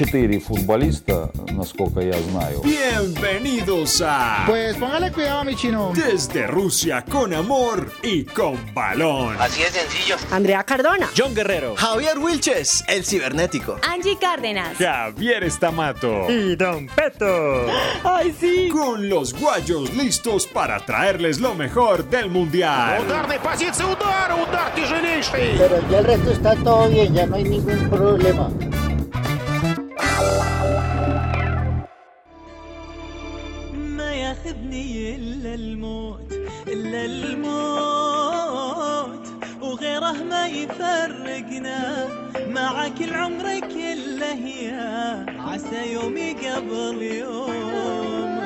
четыре футболиста, насколько я знаю. Bienvenidos a Pues póngale cuidado, mi chino. Desde Rusia con amor y con balón. Así de sencillo. Andrea Cardona. John Guerrero. Javier Wilches, el cibernético. Angie Cárdenas. Javier Estamato. Y Don Peto. Ay, sí. Con los guayos listos para traerles lo mejor del mundial. Ударной позиции удара, удар тяжелейший. Pero ya el resto está todo bien, ya no hay ningún problema. وغيره ما يفرقنا معك العمر كله يا عسى يومي قبل يوم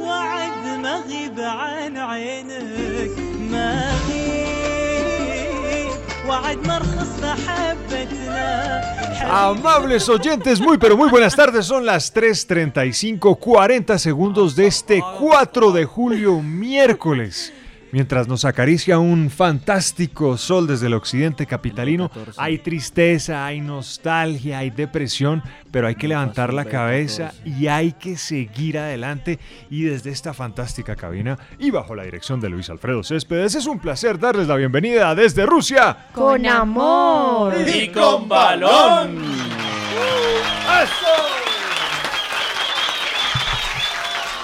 وعد ما غيب عن عينك ما غيب وعد مرخص محبتنا Amables oyentes, muy pero muy buenas tardes. Son las 3:35, 40 segundos de este 4 de julio, miércoles. Mientras nos acaricia un fantástico sol desde el occidente capitalino, hay tristeza, hay nostalgia, hay depresión, pero hay que levantar la cabeza y hay que seguir adelante. Y desde esta fantástica cabina y bajo la dirección de Luis Alfredo Céspedes, es un placer darles la bienvenida desde Rusia. Con amor. Y con balón.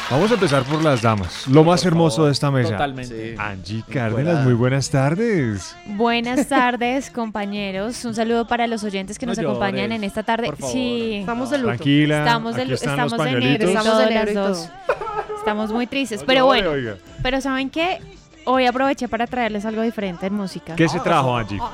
Vamos a empezar por las damas, lo más hermoso de esta mesa. Totalmente. Angie Cárdenas, muy buenas tardes. Buenas tardes, compañeros. Un saludo para los oyentes que No nos acompañan en esta tarde. Sí, Estamos de luto. Tranquila, estamos de, estamos los de y Estamos de las y dos. Estamos muy tristes, No pero llore, bueno. oiga. Pero ¿saben qué? Hoy aproveché para traerles algo diferente en música. ¿Qué se trajo, Angie?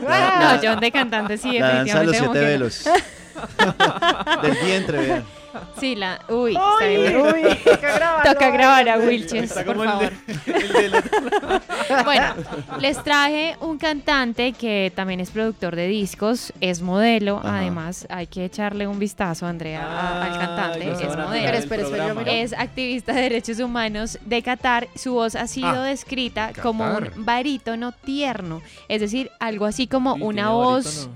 No, John de cantante, sí, La danza de los siete velos. Del vientre, vean. Sí, la. Uy, está bien. Uy, toca grabar. Toca grabar a Wilches, por favor. de- la- Bueno, les traje un cantante que también es productor de discos, es modelo, Ajá. además hay que echarle un vistazo, Andrea, al cantante, es modelo. Espera, espera. Es activista de derechos humanos de Qatar. Su voz ha sido Ah, descrita como un barítono tierno, es decir, algo así como Sí, una voz,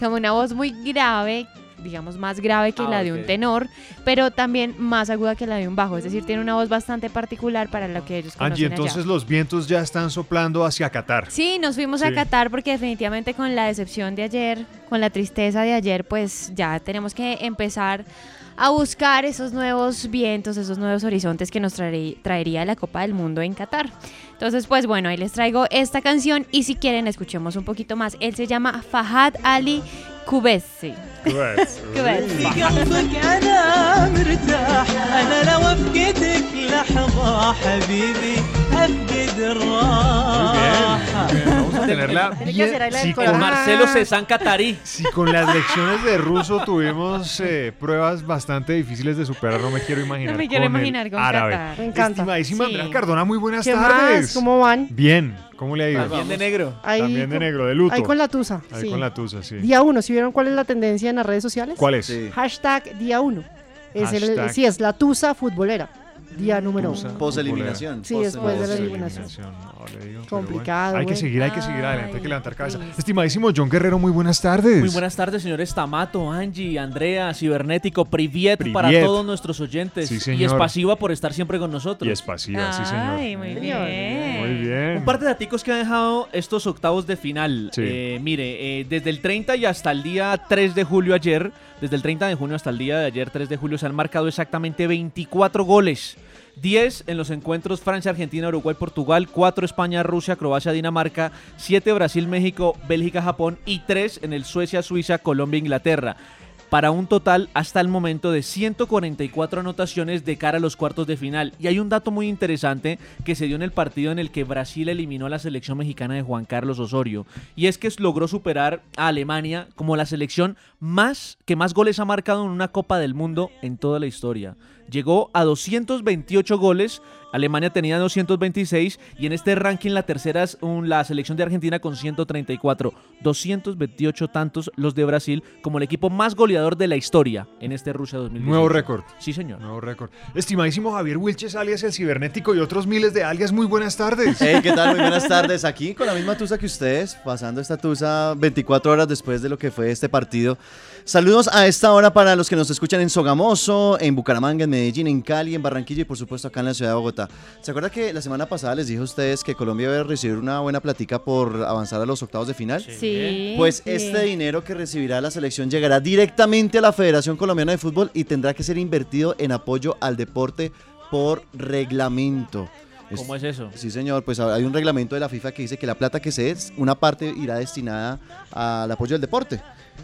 como una voz muy grave, digamos más grave que Ah, la de un tenor, pero también más aguda que la de un bajo, es decir, tiene una voz bastante particular para lo que ellos conocen Angie, allá. entonces los vientos ya están soplando hacia Qatar. Sí, nos fuimos Sí. a Qatar porque definitivamente con la decepción de ayer, con la tristeza de ayer, pues ya tenemos que empezar a buscar esos nuevos vientos, esos nuevos horizontes que nos traerí- traería la Copa del Mundo en Qatar. Entonces, pues bueno, ahí les traigo esta canción y si quieren escuchemos un poquito más. Él se llama Fahad Ali Kubesi. Pues, Kubesi. في قلبك انا مرتاح انا لو افقدك لحظه حبيبي افقد الراحه Muy bien, Vamos a tenerla Tiene que bien- hacer ahí la si del con, Con Ah. Marcelo Cezanne Catarí. si con las lecciones de ruso tuvimos eh, pruebas bastante difíciles de superar, no me quiero imaginar. No me quiero con el imaginar con árabe. Qatar. Me encanta. Estimadísima Sí. Andrea Cardona, muy buenas ¿Qué tardes. más? ¿Cómo van? Bien, ¿cómo le ha ido? También de negro. Ahí También de con- negro, de luto. Ahí con la tusa. Ahí sí. con la tusa, sí. Día 1, ¿sí vieron cuál es la tendencia en las redes sociales? ¿Cuál es? Sí. Hashtag día 1. Es el, Hashtag. sí, es la tusa futbolera. Día número uno. Post-eliminación. Sí, después de la eliminación. no, digo, Complicado, bueno. Hay que seguir, hay que seguir adelante, hay que levantar cabeza. Estimadísimo John Guerrero, muy buenas tardes. Muy buenas tardes, señores Tamato, Angie, Andrea, Cibernético, Priviet, Priviet. para todos nuestros oyentes. Sí, y señor. es pasiva por estar siempre con nosotros. Y es pasiva, sí, señor. Ay, muy bien. Muy bien. Un par de daticos que ha dejado estos octavos de final. Sí. Eh, mire, eh, desde el 30 y hasta el día 3 de julio ayer, desde el 30 de junio hasta el día de ayer, 3 de julio, se han marcado exactamente 24 goles. 10 en los encuentros Francia, Argentina, Uruguay, Portugal, 4 España, Rusia, Croacia, Dinamarca, 7 Brasil, México, Bélgica, Japón y 3 en el Suecia, Suiza, Colombia, Inglaterra. Para un total hasta el momento de 144 anotaciones de cara a los cuartos de final. Y hay un dato muy interesante que se dio en el partido en el que Brasil eliminó a la selección mexicana de Juan Carlos Osorio. Y es que logró superar a Alemania como la selección más que más goles ha marcado en una Copa del Mundo en toda la historia. Llegó a 228 goles Alemania tenía 226 y en este ranking la tercera es un- la selección de Argentina con 134. 228 tantos los de Brasil como el equipo más goleador de la historia en este Rusia 2018. Nuevo récord. Sí, señor. Nuevo récord. Estimadísimo Javier Wilches, alias El Cibernético y otros miles de alias, muy buenas tardes. Hey, ¿qué tal? Muy buenas tardes. Aquí con la misma tusa que ustedes, pasando esta tusa 24 horas después de lo que fue este partido. Saludos a esta hora para los que nos escuchan en Sogamoso, en Bucaramanga, en Medellín, en Cali, en Barranquilla y por supuesto acá en la ciudad de Bogotá. ¿Se acuerda que la semana pasada les dije a ustedes que Colombia iba a recibir una buena platica por avanzar a los octavos de final? Sí. Pues sí. este dinero que recibirá la selección llegará directamente a la Federación Colombiana de Fútbol y tendrá que ser invertido en apoyo al deporte por reglamento. ¿Cómo es eso? Sí, señor, pues hay un reglamento de la FIFA que dice que la plata que se es, una parte irá destinada al apoyo del deporte.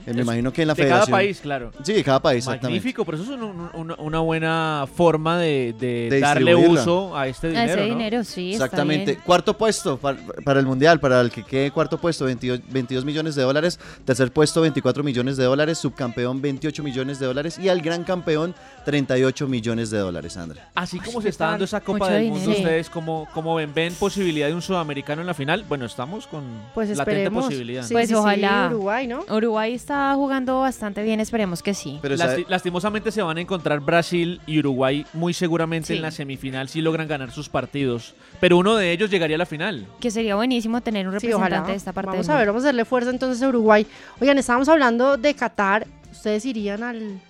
Eh, me Es imagino que en la de cada federación. país, claro. Sí, de cada país, exactamente. Magnífico, pero eso es un- un- una, una buena forma de, de De darle distribuirla. uso a este A dinero. ese ¿no? dinero, sí. está Exactamente. bien. Cuarto puesto para, para el Mundial, para el que quede cuarto puesto, 22, 22 millones de dólares. Tercer puesto, 24 millones de dólares. Subcampeón, 28 millones de dólares. Y al gran campeón, 38 millones de dólares, Andrea. Así como se está dando esa Copa Mucho del dinero. Mundo. ¿ustedes cómo, cómo ven? ¿Ven posibilidad de un sudamericano en la final? Bueno, estamos con Pues latente esperemos. posibilidad. Sí, Pues sí, sí, ojalá. Uruguay, ¿no? Uruguay está jugando bastante bien, esperemos que sí. Pero Lasti- lastimosamente se van a encontrar Brasil y Uruguay muy seguramente Sí. en la semifinal si logran ganar sus partidos. Pero uno de ellos llegaría a la final. Que sería buenísimo tener un Sí, representante ojalá. de esta parte Vamos a ver, vamos a darle fuerza entonces a Uruguay. Oigan, estábamos hablando de Qatar. ¿Ustedes irían al,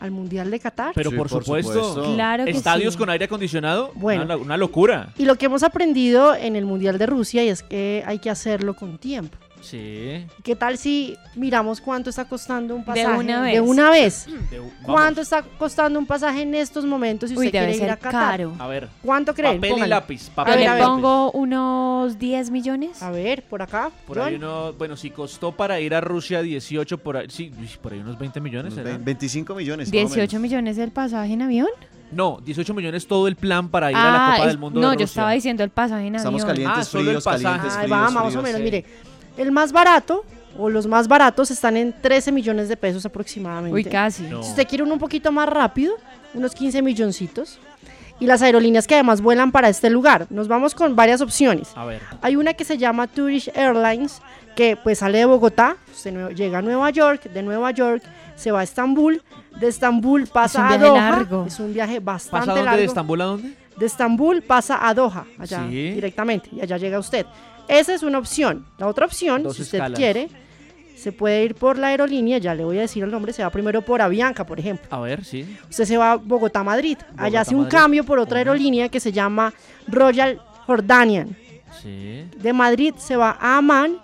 al Mundial de Qatar? Pero Sí, por, por supuesto, supuesto. Claro que estadios sí. con aire acondicionado, Bueno. una, una locura. Y lo que hemos aprendido en el Mundial de Rusia y es que hay que hacerlo con tiempo. Sí. ¿Qué tal si miramos cuánto está costando un pasaje? una vez. De una vez. De-. ¿Cuánto está costando un pasaje en estos momentos si usted Uy, debe quiere ir a ser Qatar? caro. A ver, ¿Cuánto creen? papel y Pónganle. lápiz. Yo Papel ver, y a ver. lápiz. pongo unos 10 millones. A ver, por acá. Por ahí John. uno, bueno, si costó para ir a Rusia 18, por ahí, sí, por ahí unos 20 millones. unos ¿será? 25 millones. más o 18 menos. millones del pasaje en avión. No, 18 millones todo el plan para ir a la Copa es- del Mundo no, de yo Rusia. estaba diciendo el pasaje en Estamos avión. calientes, Ah, solo el fríos, pasaje. calientes, Ahí fríos, va, más o fríos. menos. sí. Mire, el más barato o los más baratos están en 13 millones de pesos aproximadamente. Uy, casi. No. Si usted quiere uno un poquito más rápido, unos 15 milloncitos. Y las aerolíneas que además vuelan para este lugar. Nos vamos con varias opciones. A ver, Hay una que se llama Turkish Airlines, que pues sale de Bogotá, llega a Nueva York, de Nueva York se va a Estambul, de Estambul pasa un a viaje Doha, largo. es un viaje ¿pasa bastante dónde? largo. ¿De Estambul a dónde? De Estambul pasa a Doha, allá Sí. directamente, y allá llega usted. Esa es una opción. La otra opción, Dos si usted escalas. quiere, se puede ir por la aerolínea, ya le voy a decir el nombre, se va primero por Avianca, por ejemplo. A ver, sí. Usted se va a Bogotá-Madrid. Allá hace un Madrid. cambio por otra aerolínea que se llama Royal Jordanian. Sí. De Madrid se va a Amán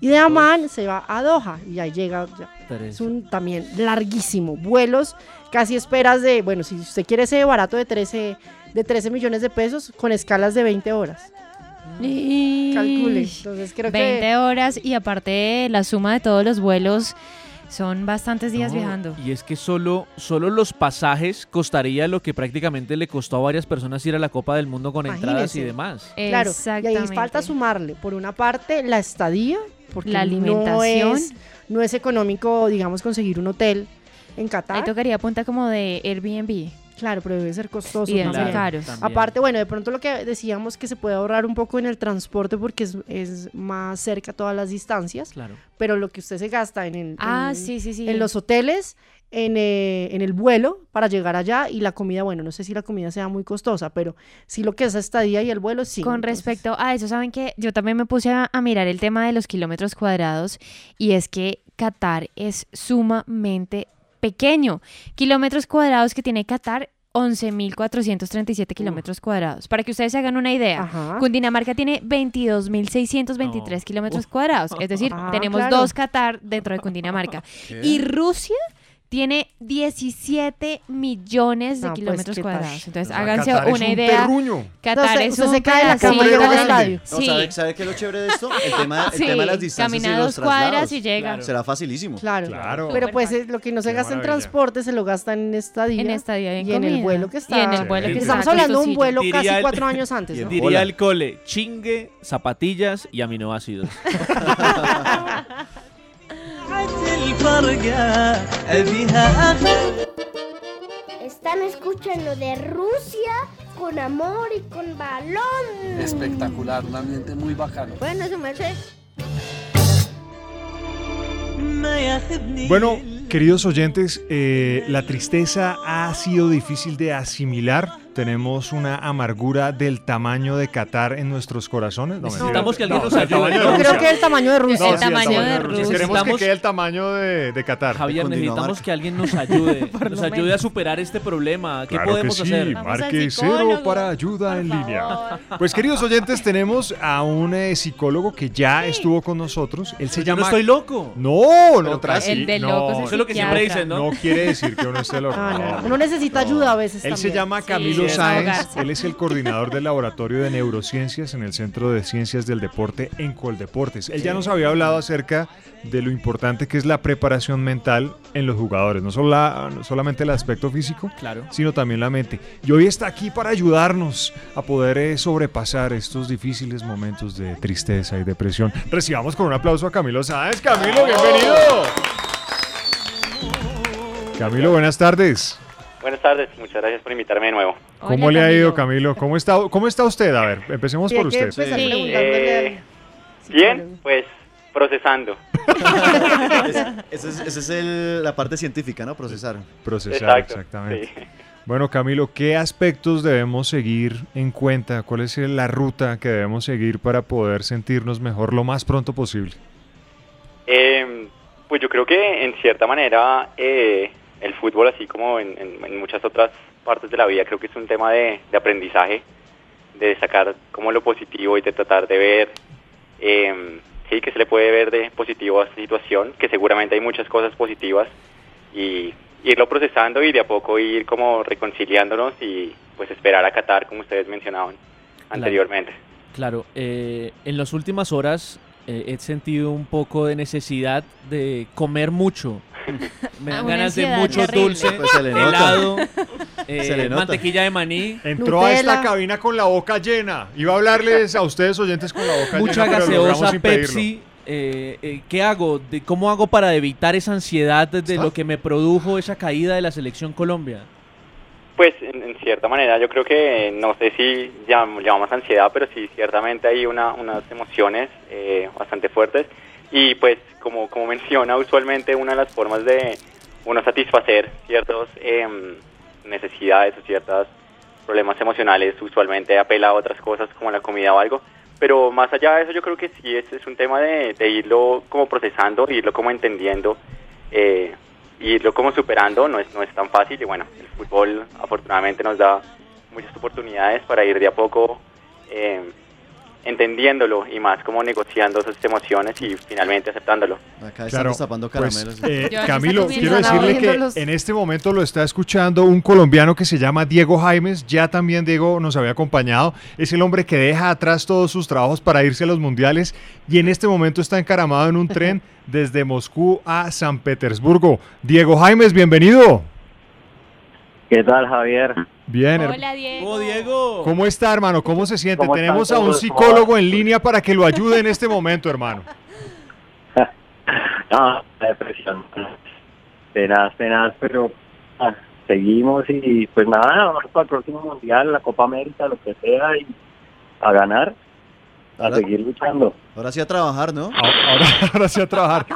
y de Amán se va a Doha y ahí llega. ya. Es un también larguísimo. Vuelos, casi esperas de, bueno, si usted quiere ese barato de 13, de 13 millones de pesos con escalas de 20 horas. Calcule. Ish. Entonces creo 20 que horas y aparte la suma de todos los vuelos son bastantes días No, viajando. Y es que solo, solo los pasajes costaría lo que prácticamente le costó a varias personas ir a la Copa del Mundo con entradas y demás. Claro, y ahí falta sumarle, por una parte, la estadía, porque La no alimentación. es, no es económico, digamos, conseguir un hotel en Ahí Qatar. tocaría punta como de Airbnb. Claro, pero debe ser costoso. Y deben ser caros. También. Aparte, bueno, de pronto lo que decíamos que se puede ahorrar un poco en el transporte porque es, es más cerca todas las distancias, Claro. pero lo que usted se gasta en, el, Ah, en, sí, sí, sí. en los hoteles, en, eh, en el vuelo para llegar allá y la comida, bueno, no sé si la comida sea muy costosa, pero sí lo que es estadía y el vuelo, sí. Con entonces- respecto a eso, saben que yo también me puse a, a mirar el tema de los kilómetros cuadrados y es que Qatar es sumamente pequeño. Kilómetros cuadrados que tiene Qatar, 11.437 kilómetros cuadrados. Para que ustedes se hagan una idea, Ajá. Cundinamarca tiene 22.623 No. kilómetros cuadrados. Es decir, Ah, tenemos claro. dos Qatar dentro de Cundinamarca. Y Rusia tiene 17 millones de No, pues, kilómetros cuadrados. Entonces, Ah, háganse Qatar es una un idea. terruño. Qatar es usted un se cae de la cama y al estadio. No, Sí. ¿sabe, sabe qué es lo chévere de esto? El tema, el Sí, tema de las distancias camina y los dos cuadras y llega. Claro. Será facilísimo. Claro. Claro. Pero pues eh, lo que no se Qué gasta en transporte se lo gasta en estadía. En estadía y en y en el vuelo que está. Y en el vuelo que está Estamos hablando de un vuelo Diría casi el- cuatro años antes. Diría el cole, chingue, zapatillas y aminoácidos. Están escuchando de Rusia con amor y con balón. Espectacular, un ambiente muy bacano. Bueno, su merced. Bueno, queridos oyentes, eh, la tristeza ha sido difícil de asimilar tenemos una amargura del tamaño de Qatar en nuestros corazones. No, Necesitamos que alguien No, nos ayude. tamaño de Yo creo que el tamaño de Rusia. No, El sí, tamaño de Rusia. Queremos que quede el tamaño de, de Qatar. Javier, necesitamos que alguien nos ayude, nos ayude a superar este problema. ¿Qué Claro podemos que sí, hacer? Marque cero para ayuda en línea. Pues queridos oyentes, tenemos a un eh, psicólogo que ya estuvo con nosotros. Él se Yo llama... no estoy loco. No, no, tranqui- El de es Eso es lo que siempre dicen, ¿no? no quiere decir que uno esté loco. Ah, no. no. Uno necesita ayuda a veces Él se llama Camilo Sí, Sáenz, él es el coordinador del Laboratorio de Neurociencias en el Centro de Ciencias del Deporte en Coldeportes. Él ya nos había hablado acerca de lo importante que es la preparación mental en los jugadores, no, solo la- no solamente el aspecto físico, Claro. sino también la mente. Y hoy está aquí para ayudarnos a poder eh, sobrepasar estos difíciles momentos de tristeza y depresión. Recibamos con un aplauso a Camilo Sáenz. Camilo, bienvenido. Camilo, buenas tardes. Buenas tardes, muchas gracias por invitarme de nuevo. ¿Cómo le ha ido, Camilo. ¿Cómo está, ¿Cómo está usted? A ver, empecemos por usted. empezar Sí. Eh, Bien, pues procesando. Esa es, esa es el- la parte científica, ¿no? Procesar. Procesar, Exacto, exactamente. sí. Bueno, Camilo, ¿qué aspectos debemos seguir en cuenta? ¿Cuál es la ruta que debemos seguir para poder sentirnos mejor lo más pronto posible? Eh, pues yo creo que en cierta manera eh, el fútbol, así como en, en- en muchas otras partes de la vida, creo que es un tema de, de aprendizaje, de sacar como lo positivo y de tratar de ver, eh, sí, que se le puede ver de positivo a esta situación, que seguramente hay muchas cosas positivas y irlo procesando y de a poco ir como reconciliándonos y pues esperar a Qatar, como ustedes mencionaban anteriormente. Claro, eh, en las últimas horas eh, he sentido un poco de necesidad de comer mucho. Me Ah, dan ganas de mucho terrible. dulce, Pues se le nota. helado, eh, Se le nota. mantequilla de maní, Entró a esta Nutella. cabina con la boca llena. Iba a hablarles a ustedes oyentes con la boca mucha llena, pero logramos gaseosa, impedirlo. Pepsi. eh, eh, ¿Qué hago? De, ¿Cómo hago para evitar esa ansiedad de, lo que me produjo esa caída de la selección Colombia? Pues en, en cierta manera yo creo que no sé si llam- llamamos ansiedad, pero sí ciertamente hay una, unas emociones eh, bastante fuertes y pues como, como menciona usualmente una de las formas de uno satisfacer ciertas em, necesidades o ciertos problemas emocionales usualmente apela a otras cosas como la comida o algo, pero más allá de eso yo creo que sí es, es un tema de, de irlo como procesando, irlo como entendiendo. Eh, irlo como superando no es, no es tan fácil y bueno, el fútbol afortunadamente nos da muchas oportunidades para ir de a poco eh, entendiéndolo y más como negociando esas emociones y finalmente aceptándolo. Acá Claro, destapando pues, caramelos. eh, Camilo, quiero decirle que en este momento lo está escuchando un colombiano que se llama Diego Jaimes. Ya también Diego nos había acompañado. Es el hombre que deja atrás todos sus trabajos para irse a los mundiales y en este momento está encaramado en un tren desde Moscú a San Petersburgo. Diego Jaimes, bienvenido. ¿Qué tal, Javier? Bien, Hola, Diego. ¡Oh, Diego! ¿Cómo está, hermano? ¿Cómo se siente? ¿Cómo están Tenemos a un psicólogo en línea para que lo ayude en este momento, hermano. Ah, la depresión. Tenaz, tenaz, pero ah, seguimos y pues nada, vamos para el próximo mundial, la Copa América, lo que sea, y a ganar, a Ahora- seguir luchando. Ahora sí a trabajar, ¿no? Ahora, ahora, ahora sí a trabajar.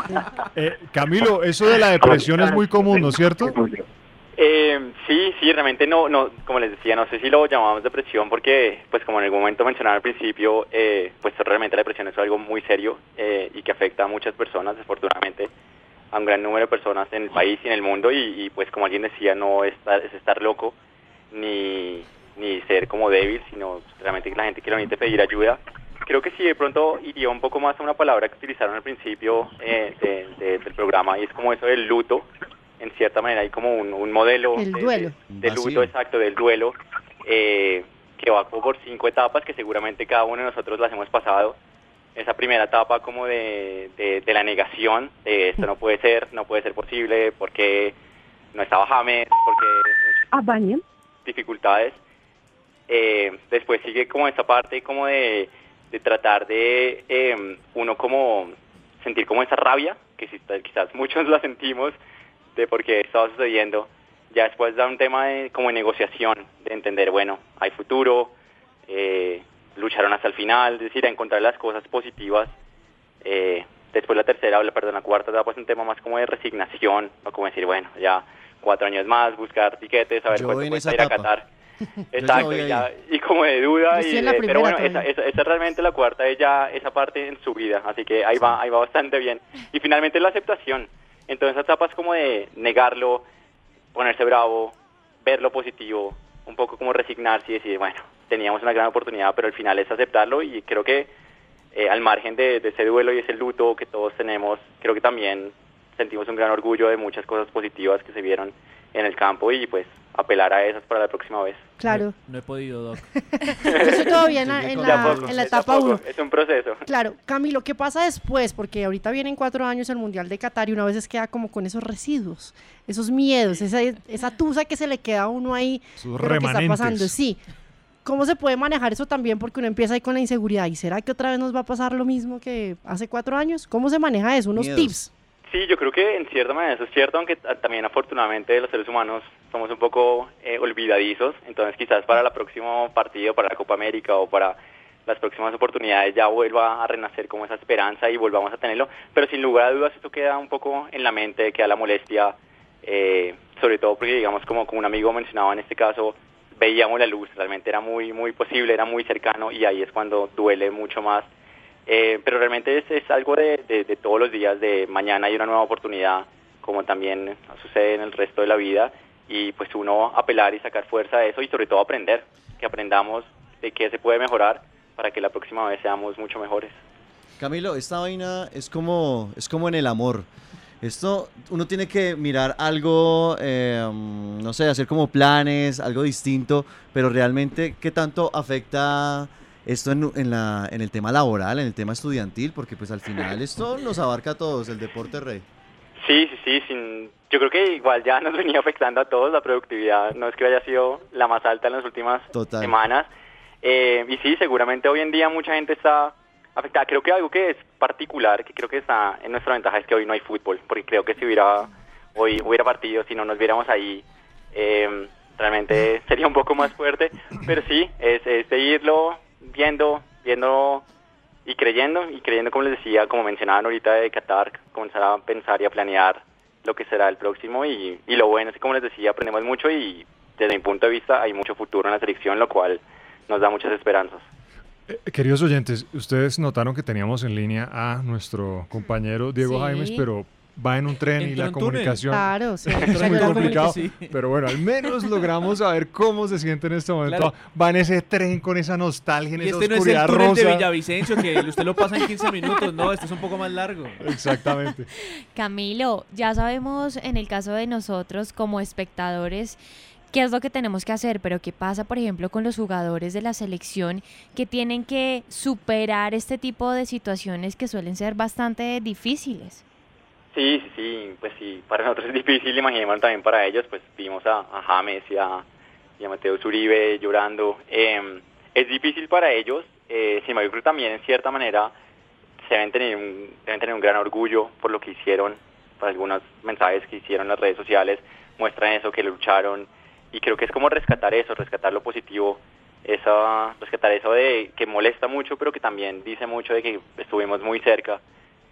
Eh, Camilo, eso de la depresión es muy común, ¿no es cierto? Eh, sí, sí, realmente no, no, como les decía, no sé si lo llamamos depresión porque, pues como en algún momento mencionaba al principio, eh, pues realmente la depresión es algo muy serio eh, y que afecta a muchas personas, desafortunadamente, a un gran número de personas en el país y en el mundo y, pues como alguien decía, no estar, es estar loco ni, ni ser como débil, sino realmente que la gente que lo pedir ayuda. Creo que sí, de pronto iría un poco más a una palabra que utilizaron al principio eh, de- de- del programa y es como eso del luto. En cierta manera hay como un, un modelo El de- duelo. de, de luto, exacto, del duelo, eh, que va como por cinco etapas que seguramente cada uno de nosotros las hemos pasado. Esa primera etapa como de, de, de la negación, de esto no puede ser, no puede ser posible, porque no estaba James, porque muchas dificultades. Eh, después sigue como esta parte como de, de tratar de eh, uno como sentir como esa rabia, que si- quizás muchos la sentimos, de por qué estaba sucediendo, Ya después da un tema de, como de negociación, de entender, bueno, hay futuro, eh, lucharon hasta el final, es decir, a encontrar las cosas positivas. Eh, después la tercera, perdón, la cuarta etapa es un tema más como de resignación, o como decir, bueno, ya cuatro años más, buscar tiquetes, saber Yo cuánto cuesta ir a. Qatar. Exacto, y, ya- y como de duda, y de- pero bueno, esa, esa, esa es realmente la cuarta es ya esa parte en su vida, así que ahí va, ahí va bastante bien. Y finalmente la aceptación. Entonces esa etapa es como de negarlo, ponerse bravo, ver lo positivo, un poco como resignarse y decir, bueno, teníamos una gran oportunidad, pero al final es aceptarlo y creo que eh, al margen de, de ese duelo y ese luto que todos tenemos, creo que también sentimos un gran orgullo de muchas cosas positivas que se vieron en el campo y pues apelar a esas para la próxima vez. Claro. No he podido, Doc. Yo estoy todavía en la, en la- en la etapa poco, 1. Es un proceso. Claro, Camilo, ¿qué pasa después? Porque ahorita vienen cuatro años el Mundial de Qatar y una vez queda como con esos residuos, esos miedos, esa, esa tusa que se le queda a uno ahí Sus lo que está remanentes. pasando. Sí. ¿Cómo se puede manejar eso también? Porque uno empieza ahí con la inseguridad. ¿Y será que otra vez nos va a pasar lo mismo que hace cuatro años? ¿Cómo se maneja eso? Unos Miedos. tips. Sí, yo creo que en cierta manera eso es cierto, aunque ta- también afortunadamente los seres humanos somos un poco eh, olvidadizos, entonces quizás para el próximo partido, para la Copa América o para las próximas oportunidades ya vuelva a renacer como esa esperanza y volvamos a tenerlo, pero sin lugar a dudas esto queda un poco en la mente, queda la molestia, eh, sobre todo porque digamos como, como un amigo mencionaba en este caso, veíamos la luz, realmente era muy, muy posible, era muy cercano y ahí es cuando duele mucho más. Eh, pero realmente es, es algo de, de- de todos los días, de mañana hay una nueva oportunidad, como también sucede en el resto de la vida, y pues uno apelar y sacar fuerza de eso y sobre todo aprender, que aprendamos de qué se puede mejorar para que la próxima vez seamos mucho mejores. Camilo, esta vaina es como, es como en el amor. Esto, uno tiene que mirar algo, eh, no sé, hacer como planes, algo distinto, pero realmente, ¿qué tanto afecta esto en, en la, en el tema laboral, en el tema estudiantil? Porque pues al final esto nos abarca a todos, el deporte rey. Sí, sí, sí, sin, yo creo que igual ya nos venía afectando a todos, la productividad no es que haya sido la más alta en las últimas Total. semanas. Eh, y sí, seguramente hoy en día mucha gente está afectada. Creo que algo que es particular, que creo que está en nuestra ventaja es que hoy no hay fútbol, porque creo que si hubiera hoy hubiera partido, si no nos viéramos ahí, eh, realmente sería un poco más fuerte. Pero sí, es, es seguirlo viendo, viendo y creyendo, y creyendo, como les decía, como mencionaban ahorita de Qatar, comenzar a pensar y a planear lo que será el próximo. Y, y lo bueno es que, como les decía, aprendemos mucho y desde mi punto de vista hay mucho futuro en la selección, lo cual nos da muchas esperanzas. Eh, Queridos oyentes, ustedes notaron que teníamos en línea a nuestro compañero Diego Sí. Jaimes, pero va en un tren y la comunicación Claro, sí, es muy complicado. Pero bueno, al menos logramos saber cómo se siente en este momento. Claro. Va en ese tren con esa nostalgia, en Y esa este no es el oscuridad túnel de. Villavicencio, que usted lo pasa en 15 minutos, no, este es un poco más largo. Exactamente. Camilo, ya sabemos en el caso de nosotros como espectadores qué es lo que tenemos que hacer, pero qué pasa, por ejemplo, con los jugadores de la selección que tienen que superar este tipo de situaciones que suelen ser bastante difíciles. Sí, sí, sí, pues sí, para nosotros es difícil, imaginémonos también para ellos, pues vimos a, James y a, Mateo Zuribe llorando. Eh, es difícil para ellos, eh, sin embargo, también en cierta manera se deben tener, un, deben tener un gran orgullo por lo que hicieron, por algunos mensajes que hicieron en las redes sociales, muestran eso, que lucharon, y creo que es como rescatar eso, rescatar lo positivo, esa, rescatar eso de que molesta mucho, pero que también dice mucho de que estuvimos muy cerca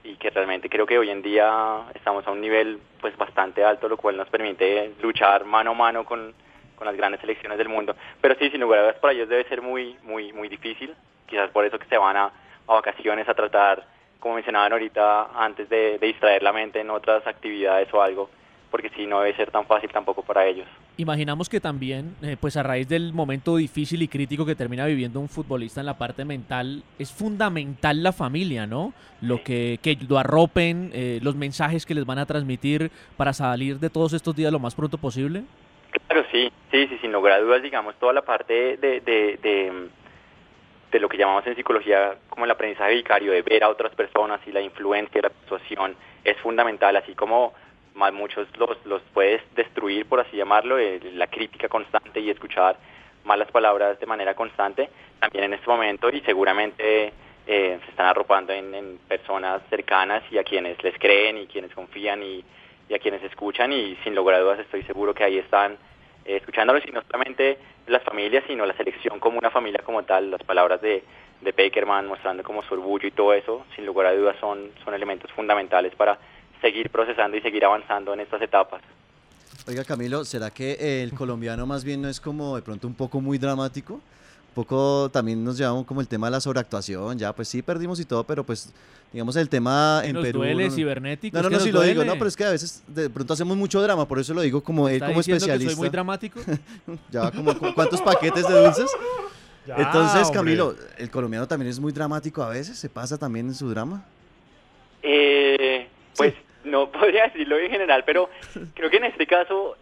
y que realmente creo que hoy en día estamos a un nivel pues bastante alto, lo cual nos permite luchar mano a mano con, con las grandes selecciones del mundo. Pero sí, sin lugar a dudas para ellos debe ser muy, muy, muy difícil, quizás por eso que se van a, a vacaciones a tratar, como mencionaban ahorita, antes de, de distraer la mente en otras actividades o algo, porque sí, no debe ser tan fácil tampoco para ellos. Imaginamos que también, eh, pues a raíz del momento difícil y crítico que termina viviendo un futbolista en la parte mental, es fundamental la familia, ¿no? Lo que, que lo arropen, eh, los mensajes que les van a transmitir para salir de todos estos días lo más pronto posible. Claro, sí, sí, sí, sin lugar a dudas, digamos, toda la parte de, de, de, de lo que llamamos en psicología como el aprendizaje vicario, de ver a otras personas y la influencia la situación es fundamental, así como muchos los, los puedes destruir, por así llamarlo, eh, la crítica constante y escuchar malas palabras de manera constante, también en este momento y seguramente eh, se están arropando en, en personas cercanas y a quienes les creen y quienes confían y, y a quienes escuchan y sin lugar a dudas estoy seguro que ahí están eh, escuchándolos y no solamente las familias, sino la selección como una familia como tal, las palabras de, de Bakerman mostrando como su orgullo y todo eso, sin lugar a dudas son, son elementos fundamentales para seguir procesando y seguir avanzando en estas etapas. Oiga, Camilo, ¿será que el colombiano más bien no es como de pronto un poco muy dramático? Un poco también nos llevamos como el tema de la sobreactuación, ya pues sí perdimos y todo, pero pues digamos el tema en nos Perú. duele, no- cibernético, No, no, no, sí lo digo, no, pero es que a veces de pronto hacemos mucho drama, por eso lo digo como él ¿Está como diciendo que soy especialista. muy dramático? ya como cu- cuántos paquetes de dulces. Ya, Entonces, hombre. Camilo, el colombiano también es muy dramático a veces, se pasa también en su drama. Eh, pues no podría decirlo en general, pero creo que en este caso,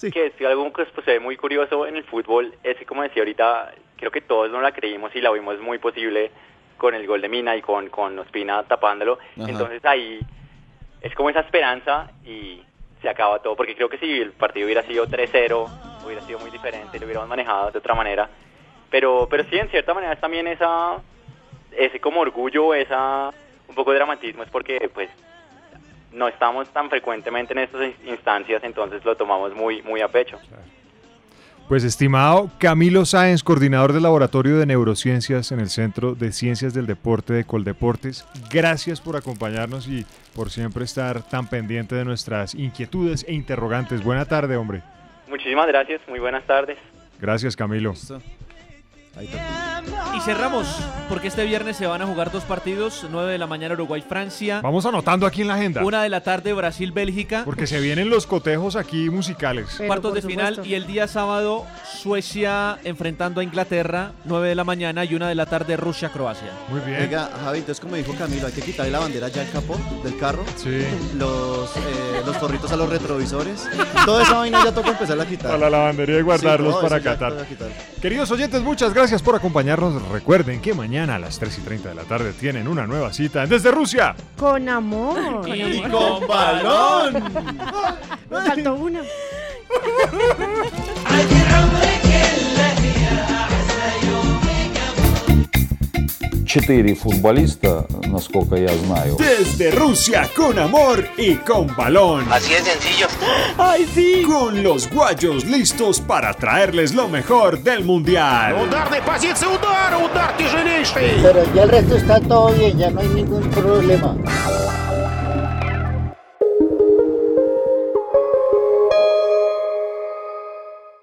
que es algo que pues, se ve muy curioso en el fútbol, es que como decía ahorita, creo que todos no la creímos y la vimos muy posible con el gol de Mina y con, con Ospina tapándolo. Ajá. Entonces ahí es como esa esperanza y se acaba todo, porque creo que si el partido hubiera sido 3-0, hubiera sido muy diferente, lo hubiéramos manejado de otra manera. Pero, pero sí, en cierta manera es también esa, ese como orgullo, esa un poco de dramatismo, es porque pues no estamos tan frecuentemente en estas in- instancias, entonces lo tomamos muy, muy a pecho. Pues estimado Camilo Sáenz, coordinador del Laboratorio de Neurociencias en el Centro de Ciencias del Deporte de Coldeportes, gracias por acompañarnos y por siempre estar tan pendiente de nuestras inquietudes e interrogantes. Buena tarde, hombre. Muchísimas gracias, muy buenas tardes. Gracias, Camilo. Y cerramos, porque este viernes se van a jugar dos partidos, 9 de la mañana Uruguay-Francia, Vamos anotando aquí en la agenda. una de la tarde Brasil-Bélgica, Porque se vienen los cotejos aquí musicales. cuartos de final y el día sábado Suecia enfrentando a Inglaterra, 9 de la mañana y una de la tarde Rusia-Croacia. Muy bien. Oiga, Javi, entonces como dijo Camilo, hay que quitarle la bandera ya al capó del carro. Sí. Los, eh, los forritos a los retrovisores. Toda esa vaina ya toca empezar a quitar. A la lavandería y guardarlos Sí, no, para Qatar. Queridos oyentes, muchas gracias por acompañarnos. Recuerden que mañana a las 3 y 30 de la tarde tienen una nueva cita desde Rusia. Con amor. Y con balón. Me faltó una. Четыре футболиста, насколько я знаю. Desde Rusia con amor y con balón. Así es sencillo. ¡Ay, sí! Con los guayos listos para traerles lo mejor del mundial. Удар на позиции удара, удар тяжелейший. Pero ya el resto está todo bien, ya no hay ningún problema.